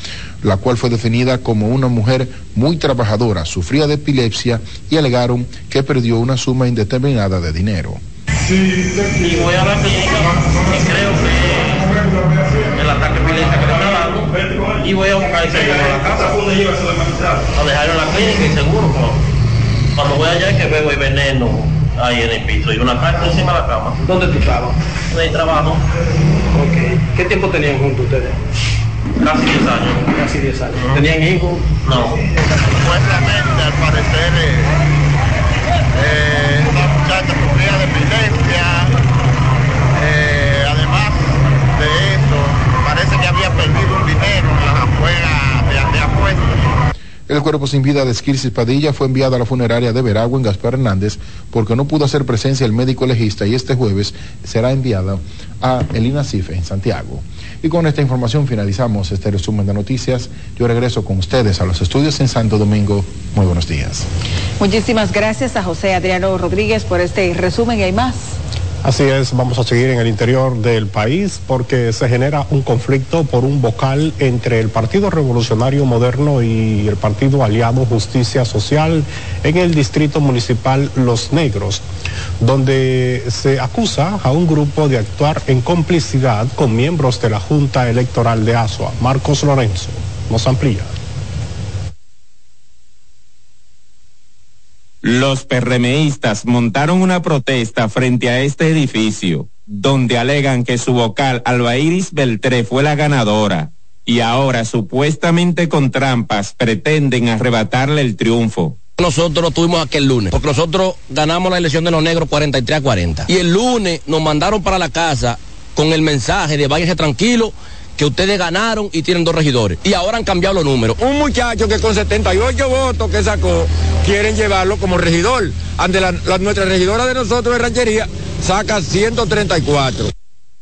la cual fue definida como una mujer muy trabajadora, sufría de epilepsia y alegaron que perdió una suma indeterminada de dinero. Sí, y voy a ver y creo que el ataque epiléptico que le está dando y voy a buscar seguro a la casa. A dejar en la clínica y seguro. Cuando voy allá es que veo el veneno ahí en el piso y una carta encima de la cama. ¿Dónde tú estabas? En el trabajo. Ok. ¿Qué tiempo tenían juntos ustedes? Casi 10 años. Casi 10 años. ¿Tenían hijos? No. Supuestamente, al parecer, eh, eh, una muchacha sufría de epilepsia. Eh, además de eso, parece que había perdido un dinero en las afueras de, de apuestas. El cuerpo sin vida de Esquirsis Padilla fue enviado a la funeraria de Veragua en Gaspar Hernández porque no pudo hacer presencia el médico legista y este jueves será enviada a el INACIFE en Santiago. Y con esta información finalizamos este resumen de noticias. Yo regreso con ustedes a los estudios en Santo Domingo. Muy buenos días. Muchísimas gracias a José Adriano Rodríguez por este resumen y hay más. Así es, vamos a seguir en el interior del país porque se genera un conflicto por un vocal entre el Partido Revolucionario Moderno y el Partido Aliado Justicia Social en el Distrito Municipal Los Negros, donde se acusa a un grupo de actuar en complicidad con miembros de la Junta Electoral de Asua. Marcos Lorenzo nos amplía. Los PRMistas montaron una protesta frente a este edificio, donde alegan que su vocal Albairis Beltré fue la ganadora, y ahora supuestamente con trampas pretenden arrebatarle el triunfo. Nosotros tuvimos aquel lunes, porque nosotros ganamos la elección de los negros 43 a 40. Y el lunes nos mandaron para la casa con el mensaje de váyanse tranquilo que ustedes ganaron y tienen dos regidores. Y ahora han cambiado los números. Un muchacho que con 78 votos que sacó, quieren llevarlo como regidor. Ante la, nuestra regidora de nosotros de ranchería saca 134.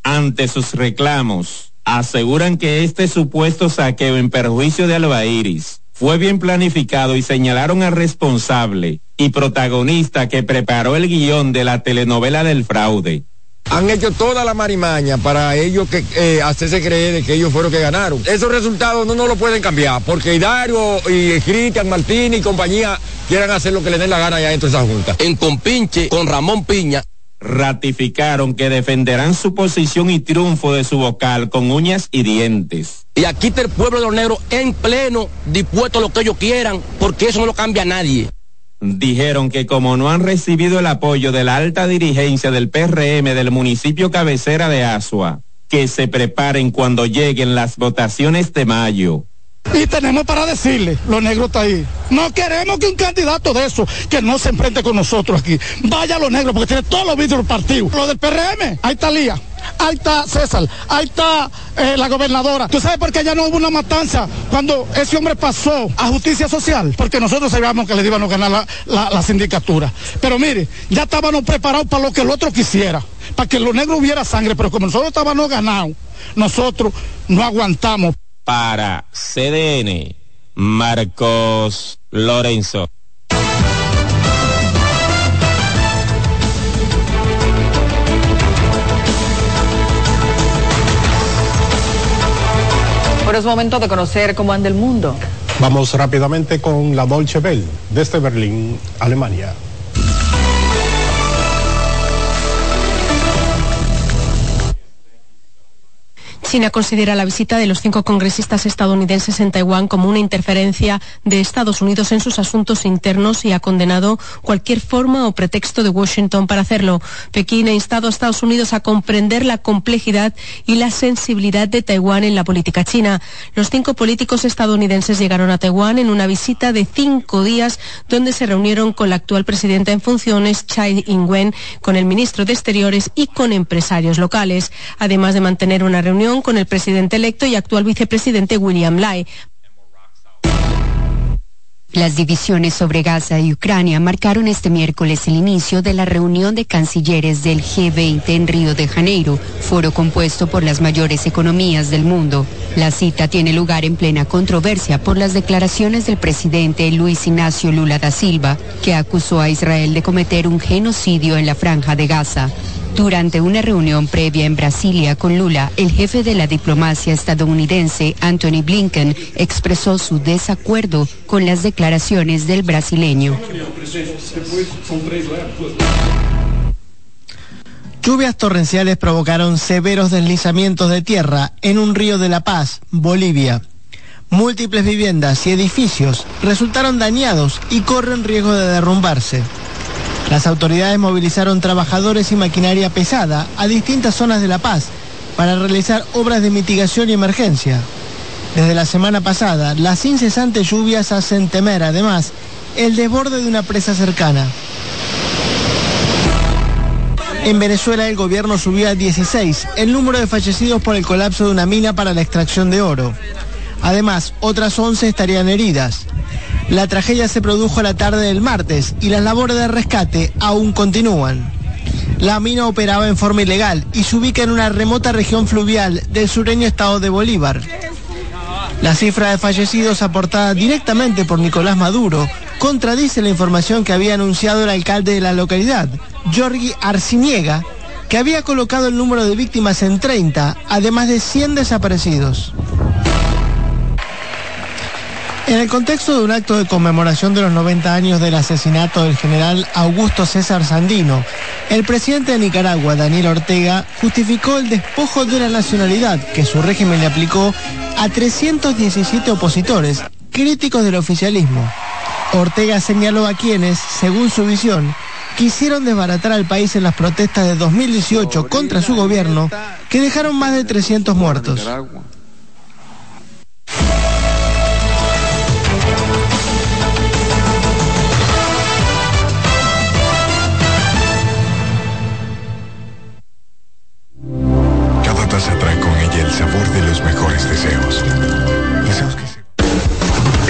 Ante sus reclamos, aseguran que este supuesto saqueo en perjuicio de Albairis fue bien planificado y señalaron al responsable y protagonista que preparó el guion de la telenovela del fraude han hecho toda la marimaña para ellos que eh, hacerse creer de que ellos fueron que ganaron. Esos resultados no, no lo pueden cambiar, porque Hidario y Cristian Martín y compañía quieran hacer lo que les den la gana ya dentro de esa junta. En Compinche, con Ramón Piña, ratificaron que defenderán su posición y triunfo de su vocal con uñas y dientes. Y aquí está el pueblo de los negros en pleno, dispuesto a lo que ellos quieran, porque eso no lo cambia nadie. Dijeron que como no han recibido el apoyo de la alta dirigencia del PRM del municipio cabecera de Asua, que se preparen cuando lleguen las votaciones de mayo. Y tenemos para decirle, los negros está ahí. No queremos que un candidato de eso, que no se enfrente con nosotros aquí, vaya los negros, porque tiene todos los vidrios partidos. Lo del PRM, ahí está Lía, ahí está César, ahí está eh, la gobernadora. ¿Tú sabes por qué ya no hubo una matanza cuando ese hombre pasó a justicia social? Porque nosotros sabíamos que le iban a ganar la, la, la sindicatura. Pero mire, ya estábamos preparados para lo que el otro quisiera, para que los negros hubiera sangre, pero como nosotros estábamos ganados, nosotros no aguantamos. Para CDN, Marcos Lorenzo. Por es momento de conocer cómo anda el mundo. Vamos rápidamente con la Dolce Bell desde Berlín, Alemania. China considera la visita de los cinco congresistas estadounidenses en Taiwán como una interferencia de Estados Unidos en sus asuntos internos y ha condenado cualquier forma o pretexto de Washington para hacerlo. Pekín ha instado a Estados Unidos a comprender la complejidad y la sensibilidad de Taiwán en la política china. Los cinco políticos estadounidenses llegaron a Taiwán en una visita de cinco días donde se reunieron con la actual presidenta en funciones, Chai Ing-wen, con el ministro de Exteriores y con empresarios locales, además de mantener una reunión con el presidente electo y actual vicepresidente William Lai. Las divisiones sobre Gaza y Ucrania marcaron este miércoles el inicio de la reunión de cancilleres del G20 en Río de Janeiro, foro compuesto por las mayores economías del mundo. La cita tiene lugar en plena controversia por las declaraciones del presidente Luis Ignacio Lula da Silva, que acusó a Israel de cometer un genocidio en la franja de Gaza. Durante una reunión previa en Brasilia con Lula, el jefe de la diplomacia estadounidense, Anthony Blinken, expresó su desacuerdo con las declaraciones del brasileño. Lluvias torrenciales provocaron severos deslizamientos de tierra en un río de La Paz, Bolivia. Múltiples viviendas y edificios resultaron dañados y corren riesgo de derrumbarse. Las autoridades movilizaron trabajadores y maquinaria pesada a distintas zonas de La Paz para realizar obras de mitigación y emergencia. Desde la semana pasada, las incesantes lluvias hacen temer además el desborde de una presa cercana. En Venezuela el gobierno subió a 16 el número de fallecidos por el colapso de una mina para la extracción de oro. Además, otras 11 estarían heridas. La tragedia se produjo la tarde del martes y las labores de rescate aún continúan. La mina operaba en forma ilegal y se ubica en una remota región fluvial del sureño estado de Bolívar. La cifra de fallecidos aportada directamente por Nicolás Maduro contradice la información que había anunciado el alcalde de la localidad, Giorgi Arciniega, que había colocado el número de víctimas en 30, además de 100 desaparecidos. En el contexto de un acto de conmemoración de los 90 años del asesinato del general Augusto César Sandino, el presidente de Nicaragua, Daniel Ortega, justificó el despojo de la nacionalidad que su régimen le aplicó a 317 opositores, críticos del oficialismo. Ortega señaló a quienes, según su visión, quisieron desbaratar al país en las protestas de 2018 contra su gobierno, que dejaron más de 300 muertos.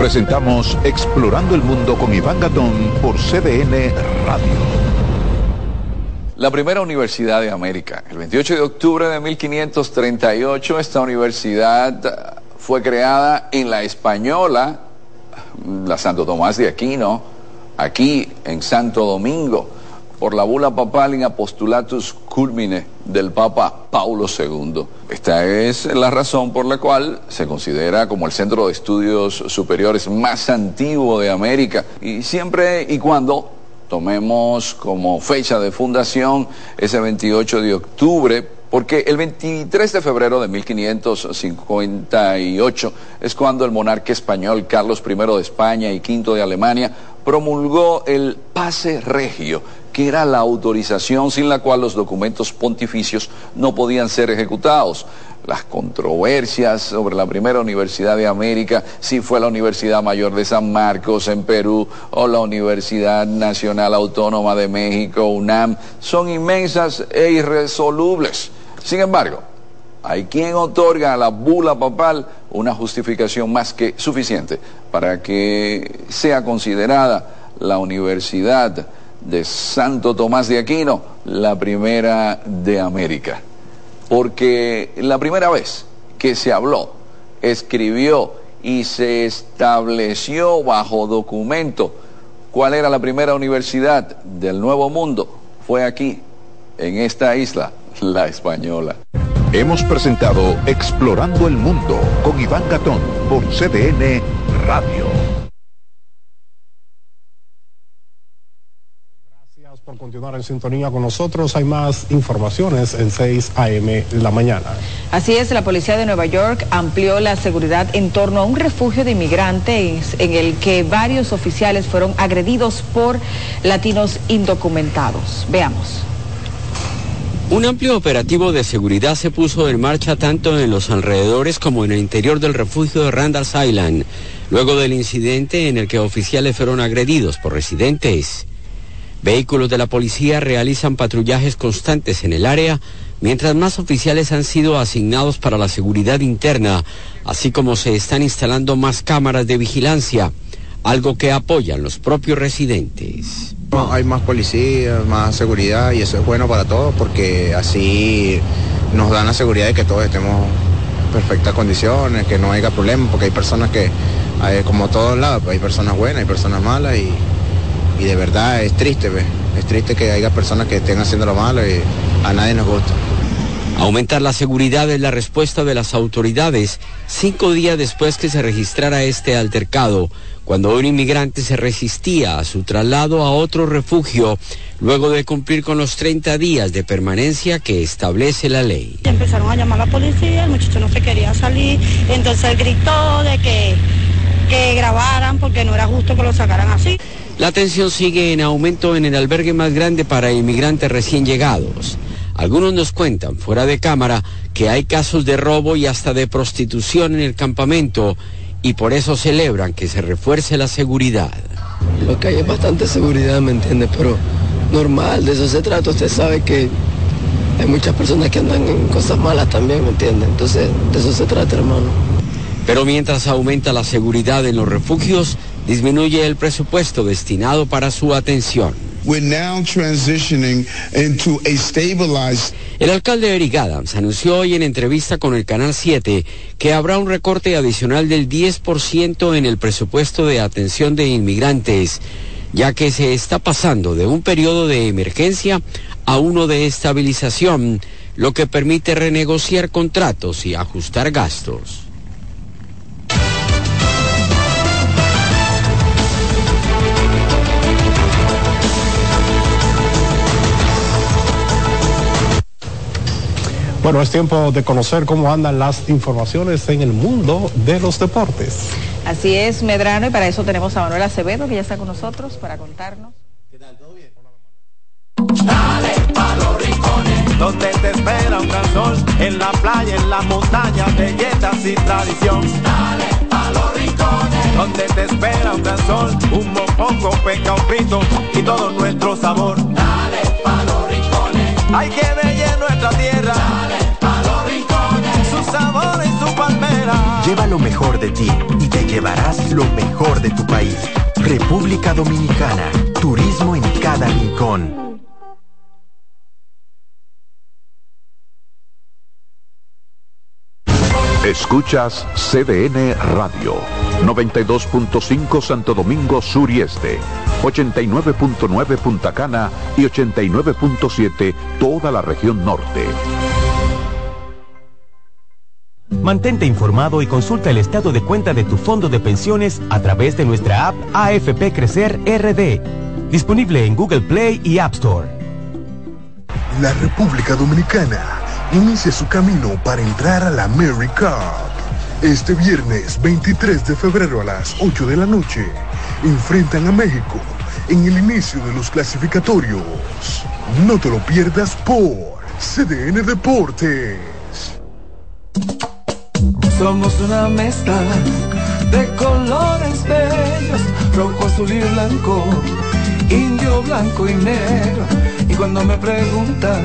Presentamos Explorando el Mundo con Iván Gatón por CDN Radio. La primera universidad de América. El 28 de octubre de 1538 esta universidad fue creada en la Española, la Santo Tomás de Aquino, aquí en Santo Domingo por la bula papal in apostulatus culmine del Papa Paulo II. Esta es la razón por la cual se considera como el centro de estudios superiores más antiguo de América y siempre y cuando tomemos como fecha de fundación ese 28 de octubre porque el 23 de febrero de 1558 es cuando el monarca español Carlos I de España y V de Alemania promulgó el pase regio, que era la autorización sin la cual los documentos pontificios no podían ser ejecutados. Las controversias sobre la primera universidad de América, si fue la Universidad Mayor de San Marcos en Perú o la Universidad Nacional Autónoma de México, UNAM, son inmensas e irresolubles. Sin embargo, hay quien otorga a la bula papal una justificación más que suficiente para que sea considerada la Universidad de Santo Tomás de Aquino la primera de América. Porque la primera vez que se habló, escribió y se estableció bajo documento cuál era la primera universidad del Nuevo Mundo fue aquí, en esta isla, la española. Hemos presentado Explorando el Mundo con Iván Gatón por CDN Radio. Gracias por continuar en sintonía con nosotros. Hay más informaciones en 6 a.m. la mañana. Así es, la policía de Nueva York amplió la seguridad en torno a un refugio de inmigrantes en el que varios oficiales fueron agredidos por latinos indocumentados. Veamos. Un amplio operativo de seguridad se puso en marcha tanto en los alrededores como en el interior del refugio de Randall's Island, luego del incidente en el que oficiales fueron agredidos por residentes. Vehículos de la policía realizan patrullajes constantes en el área, mientras más oficiales han sido asignados para la seguridad interna, así como se están instalando más cámaras de vigilancia, algo que apoyan los propios residentes. Hay más policía, más seguridad y eso es bueno para todos porque así nos dan la seguridad de que todos estemos en perfectas condiciones, que no haya problemas, porque hay personas que, como todos lados, hay personas buenas, hay personas malas y, de verdad es triste, es triste que haya personas que estén haciendo lo malo y a nadie nos gusta. Aumentar la seguridad es la respuesta de las autoridades cinco días después que se registrara este altercado cuando un inmigrante se resistía a su traslado a otro refugio luego de cumplir con los 30 días de permanencia que establece la ley. Empezaron a llamar a la policía, el muchacho no se quería salir, entonces gritó de que, que grabaran porque no era justo que lo sacaran así. La tensión sigue en aumento en el albergue más grande para inmigrantes recién llegados. Algunos nos cuentan fuera de cámara que hay casos de robo y hasta de prostitución en el campamento y por eso celebran que se refuerce la seguridad. Lo que hay es bastante seguridad, ¿me entiende? Pero normal, de eso se trata. Usted sabe que hay muchas personas que andan en cosas malas también, ¿me entiende? Entonces, de eso se trata, hermano. Pero mientras aumenta la seguridad en los refugios, disminuye el presupuesto destinado para su atención. El alcalde Eric Adams anunció hoy en entrevista con el Canal 7 que habrá un recorte adicional del 10% en el presupuesto de atención de inmigrantes, ya que se está pasando de un periodo de emergencia a uno de estabilización, lo que permite renegociar contratos y ajustar gastos. Bueno, es tiempo de conocer cómo andan las informaciones en el mundo de los deportes. Así es, Medrano, y para eso tenemos a Manuel Acevedo, que ya está con nosotros para contarnos. ¿Qué tal? ¿Todo bien? Dale pa los rincones, donde te espera un gran sol, en la playa, en la montaña, belletas y tradición. Dale pa los rincones, donde te espera un gran sol, un mopongo, peca, un pito y todo nuestro sabor. Dale pa los rincones, hay que bella tierra. Lleva lo mejor de ti y te llevarás lo mejor de tu país. República Dominicana. Turismo en cada rincón. Escuchas CDN Radio. 92.5 Santo Domingo Sur y Este. 89.9 Punta Cana y 89.7 toda la región norte. Mantente informado y consulta el estado de cuenta de tu fondo de pensiones a través de nuestra app AFP Crecer RD, disponible en Google Play y App Store. La República Dominicana inicia su camino para entrar a la Cup. Este viernes 23 de febrero a las 8 de la noche, enfrentan a México en el inicio de los clasificatorios. No te lo pierdas por CDN Deportes. Somos una mezcla de colores bellos, rojo, azul y blanco, indio, blanco y negro. Y cuando me preguntan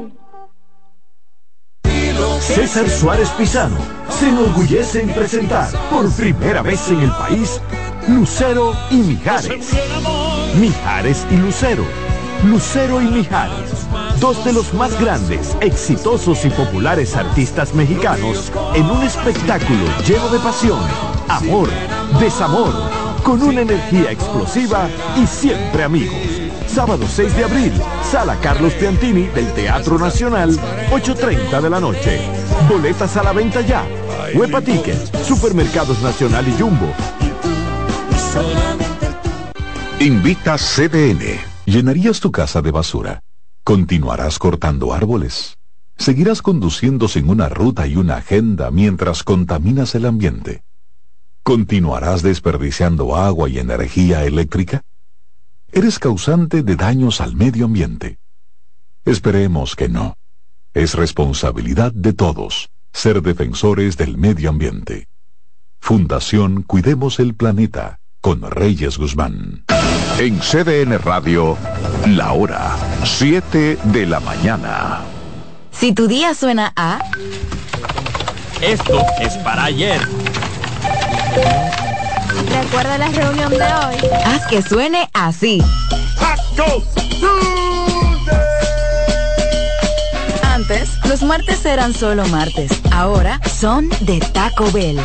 César Suárez Pisano se enorgullece en presentar por primera vez en el país Lucero y Mijares. Mijares y Lucero. Lucero y Mijares. Dos de los más grandes, exitosos y populares artistas mexicanos en un espectáculo lleno de pasión, amor, desamor, con una energía explosiva y siempre amigos. Sábado 6 de abril, Sala Carlos Piantini del Teatro Nacional, 8.30 de la noche. Boletas a la venta ya. Huepa Tickets, Supermercados Nacional y Jumbo. Invita CDN. ¿Llenarías tu casa de basura? ¿Continuarás cortando árboles? ¿Seguirás conduciendo sin una ruta y una agenda mientras contaminas el ambiente? ¿Continuarás desperdiciando agua y energía eléctrica? ¿Eres causante de daños al medio ambiente? Esperemos que no. Es responsabilidad de todos ser defensores del medio ambiente. Fundación Cuidemos el Planeta con Reyes Guzmán. En CDN Radio, la hora 7 de la mañana. Si tu día suena a... Esto es para ayer. Recuerda la reunión de hoy. Haz que suene así. Los martes eran solo martes. Ahora son de Taco Bell.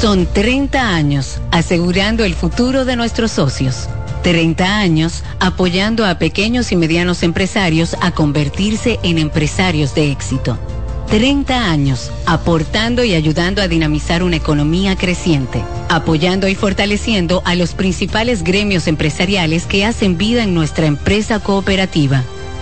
Son 30 años asegurando el futuro de nuestros socios. 30 años apoyando a pequeños y medianos empresarios a convertirse en empresarios de éxito. 30 años aportando y ayudando a dinamizar una economía creciente, apoyando y fortaleciendo a los principales gremios empresariales que hacen vida en nuestra empresa cooperativa.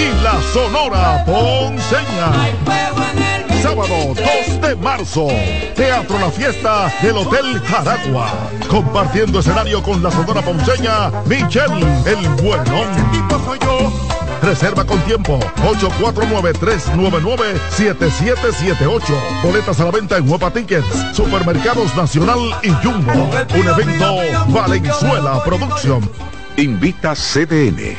y la Sonora Ponceña. Sábado 2 de marzo, Teatro La Fiesta del Hotel Jaragua. Compartiendo escenario con la Sonora Ponceña, Michelle el Bueno. tipo soy yo, Reserva con tiempo. 849-399-7778. Boletas a la venta en Huepa Tickets, Supermercados Nacional y Jumbo. Un evento Valenzuela Production. Invita CDN.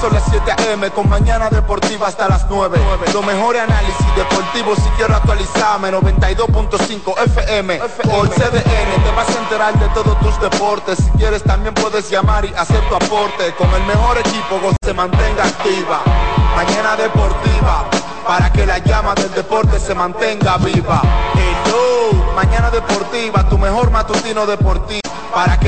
Son las 7 a.m. con mañana deportiva hasta las 9. Lo mejor análisis deportivo si quiero actualizarme. 92.5 FM por CDN. Te vas a enterar de todos tus deportes. Si quieres también puedes llamar y hacer tu aporte. Con el mejor equipo se mantenga activa. Mañana deportiva. Para que la llama del deporte se mantenga viva. Hello, mañana deportiva, tu mejor matutino deportivo. Para que